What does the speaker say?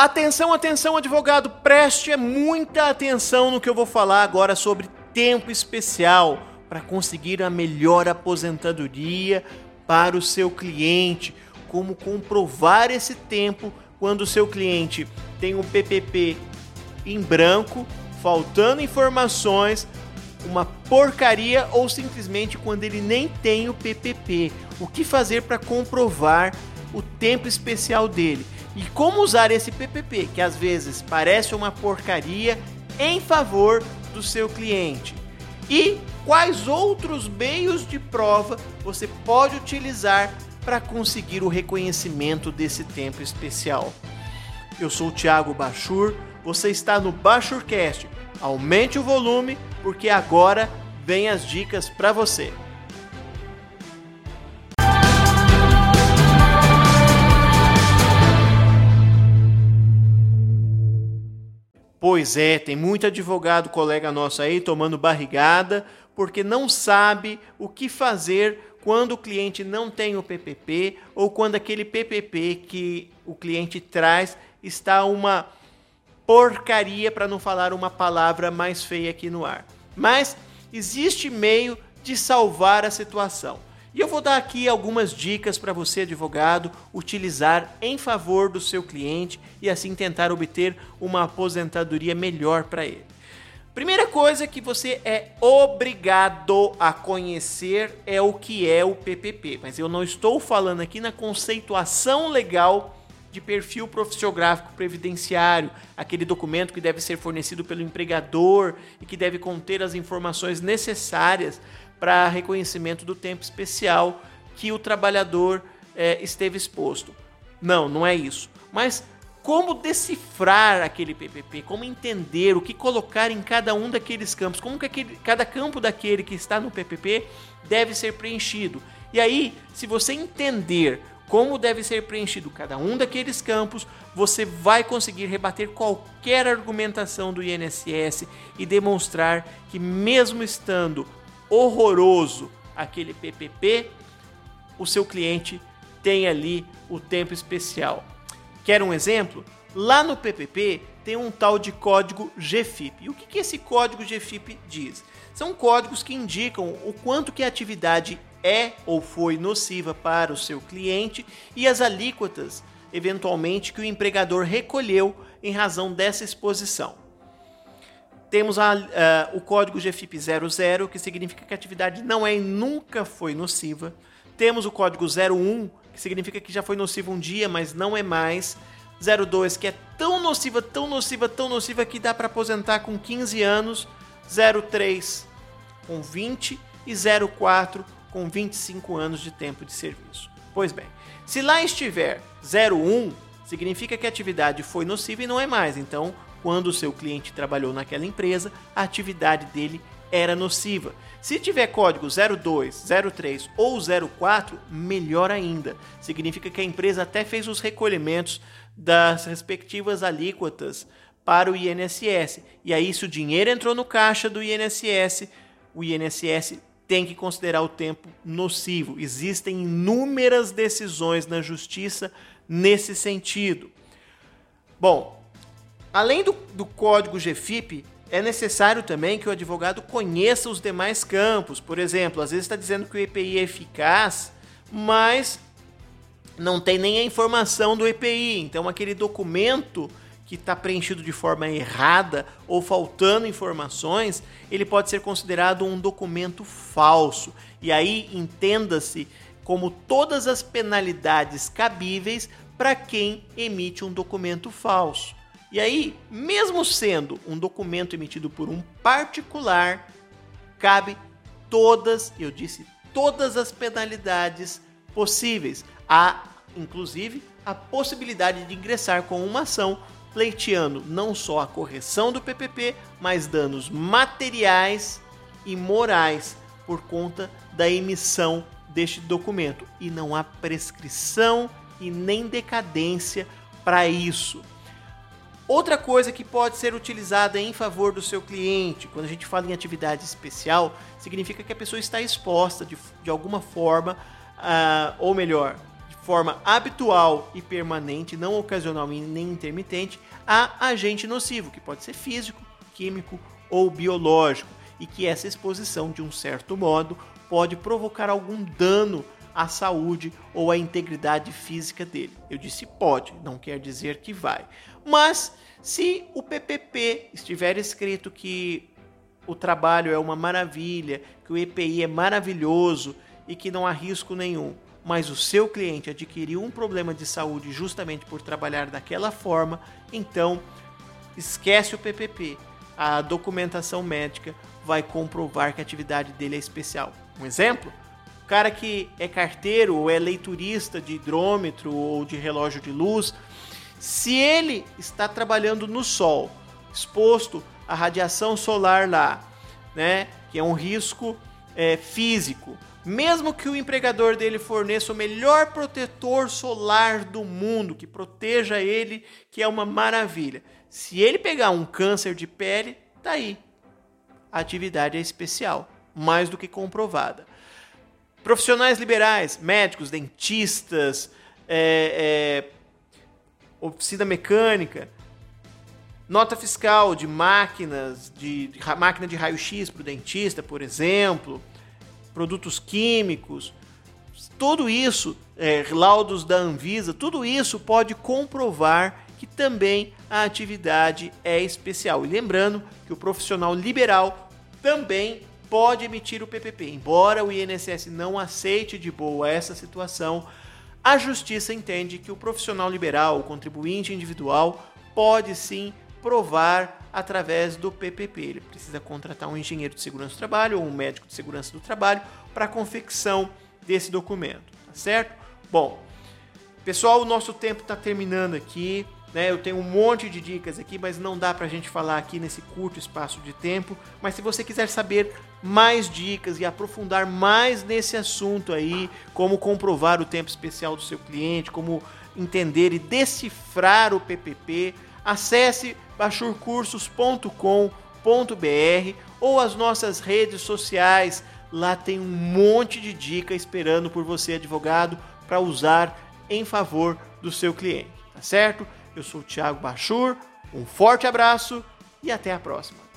Atenção, atenção, advogado, preste muita atenção no que eu vou falar agora sobre tempo especial para conseguir a melhor aposentadoria para o seu cliente. Como comprovar esse tempo quando o seu cliente tem um PPP em branco, faltando informações, uma porcaria ou simplesmente quando ele nem tem o PPP. O que fazer para comprovar o tempo especial dele? E como usar esse PPP, que às vezes parece uma porcaria, em favor do seu cliente? E quais outros meios de prova você pode utilizar para conseguir o reconhecimento desse tempo especial? Eu sou o Thiago Bachur, você está no Bachurcast. Aumente o volume porque agora vem as dicas para você. Pois é, tem muito advogado colega nosso aí tomando barrigada porque não sabe o que fazer quando o cliente não tem o PPP ou quando aquele PPP que o cliente traz está uma porcaria para não falar uma palavra mais feia aqui no ar. Mas existe meio de salvar a situação. E eu vou dar aqui algumas dicas para você, advogado, utilizar em favor do seu cliente e assim tentar obter uma aposentadoria melhor para ele. Primeira coisa que você é obrigado a conhecer é o que é o PPP, mas eu não estou falando aqui na conceituação legal de perfil profissiográfico previdenciário, aquele documento que deve ser fornecido pelo empregador e que deve conter as informações necessárias para reconhecimento do tempo especial que o trabalhador é, esteve exposto. Não, não é isso. Mas como decifrar aquele PPP, como entender o que colocar em cada um daqueles campos, como que aquele, cada campo daquele que está no PPP deve ser preenchido. E aí, se você entender como deve ser preenchido cada um daqueles campos, você vai conseguir rebater qualquer argumentação do INSS e demonstrar que, mesmo estando horroroso aquele PPP, o seu cliente tem ali o tempo especial. Quer um exemplo? Lá no PPP tem um tal de código GFIP. E o que, que esse código GFIP diz? São códigos que indicam o quanto que a atividade é ou foi nociva para o seu cliente e as alíquotas, eventualmente, que o empregador recolheu em razão dessa exposição. Temos a, uh, o código GFIP 00, que significa que a atividade não é e nunca foi nociva. Temos o código 01, que significa que já foi nociva um dia, mas não é mais. 02, que é tão nociva, tão nociva, tão nociva que dá para aposentar com 15 anos. 03 com 20 e 04 com 25 anos de tempo de serviço. Pois bem, se lá estiver 01, significa que a atividade foi nociva e não é mais. Então, quando o seu cliente trabalhou naquela empresa, a atividade dele era nociva. Se tiver código 02, 03 ou 04, melhor ainda. Significa que a empresa até fez os recolhimentos das respectivas alíquotas para o INSS. E aí, se o dinheiro entrou no caixa do INSS, o INSS tem que considerar o tempo nocivo. Existem inúmeras decisões na justiça nesse sentido. Bom, além do, do código GFIP, é necessário também que o advogado conheça os demais campos. Por exemplo, às vezes está dizendo que o EPI é eficaz, mas não tem nem a informação do EPI. Então, aquele documento que está preenchido de forma errada ou faltando informações, ele pode ser considerado um documento falso. E aí entenda-se como todas as penalidades cabíveis para quem emite um documento falso. E aí, mesmo sendo um documento emitido por um particular, cabe todas, eu disse, todas as penalidades possíveis. Há, inclusive, a possibilidade de ingressar com uma ação pleiteando não só a correção do PPP, mas danos materiais e morais por conta da emissão deste documento. E não há prescrição e nem decadência para isso. Outra coisa que pode ser utilizada em favor do seu cliente, quando a gente fala em atividade especial, significa que a pessoa está exposta de, de alguma forma, uh, ou melhor, forma habitual e permanente, não ocasional nem intermitente, a agente nocivo, que pode ser físico, químico ou biológico, e que essa exposição, de um certo modo, pode provocar algum dano à saúde ou à integridade física dele. Eu disse pode, não quer dizer que vai. Mas se o PPP estiver escrito que o trabalho é uma maravilha, que o EPI é maravilhoso e que não há risco nenhum, mas o seu cliente adquiriu um problema de saúde justamente por trabalhar daquela forma, então esquece o PPP. A documentação médica vai comprovar que a atividade dele é especial. Um exemplo? O cara que é carteiro ou é leiturista de hidrômetro ou de relógio de luz, se ele está trabalhando no sol, exposto à radiação solar lá, né, que é um risco é, físico, mesmo que o empregador dele forneça o melhor protetor solar do mundo, que proteja ele, que é uma maravilha. Se ele pegar um câncer de pele, tá aí. A atividade é especial, mais do que comprovada. Profissionais liberais, médicos, dentistas, é, é, oficina mecânica, nota fiscal de máquinas, de, de máquina de raio-x para o dentista, por exemplo, produtos químicos, tudo isso, é, laudos da Anvisa, tudo isso pode comprovar que também a atividade é especial. E lembrando que o profissional liberal também pode emitir o PPP. Embora o INSS não aceite de boa essa situação, a justiça entende que o profissional liberal, o contribuinte individual, pode sim provar através do PPP. Ele precisa contratar um engenheiro de segurança do trabalho ou um médico de segurança do trabalho para a confecção desse documento, tá certo? Bom, pessoal, o nosso tempo está terminando aqui. Né? Eu tenho um monte de dicas aqui, mas não dá para a gente falar aqui nesse curto espaço de tempo. Mas se você quiser saber mais dicas e aprofundar mais nesse assunto aí, como comprovar o tempo especial do seu cliente, como entender e decifrar o PPP, acesse bachurcursos.com.br ou as nossas redes sociais. Lá tem um monte de dica esperando por você, advogado, para usar em favor do seu cliente, tá certo? Eu sou o Thiago Bachur, um forte abraço e até a próxima.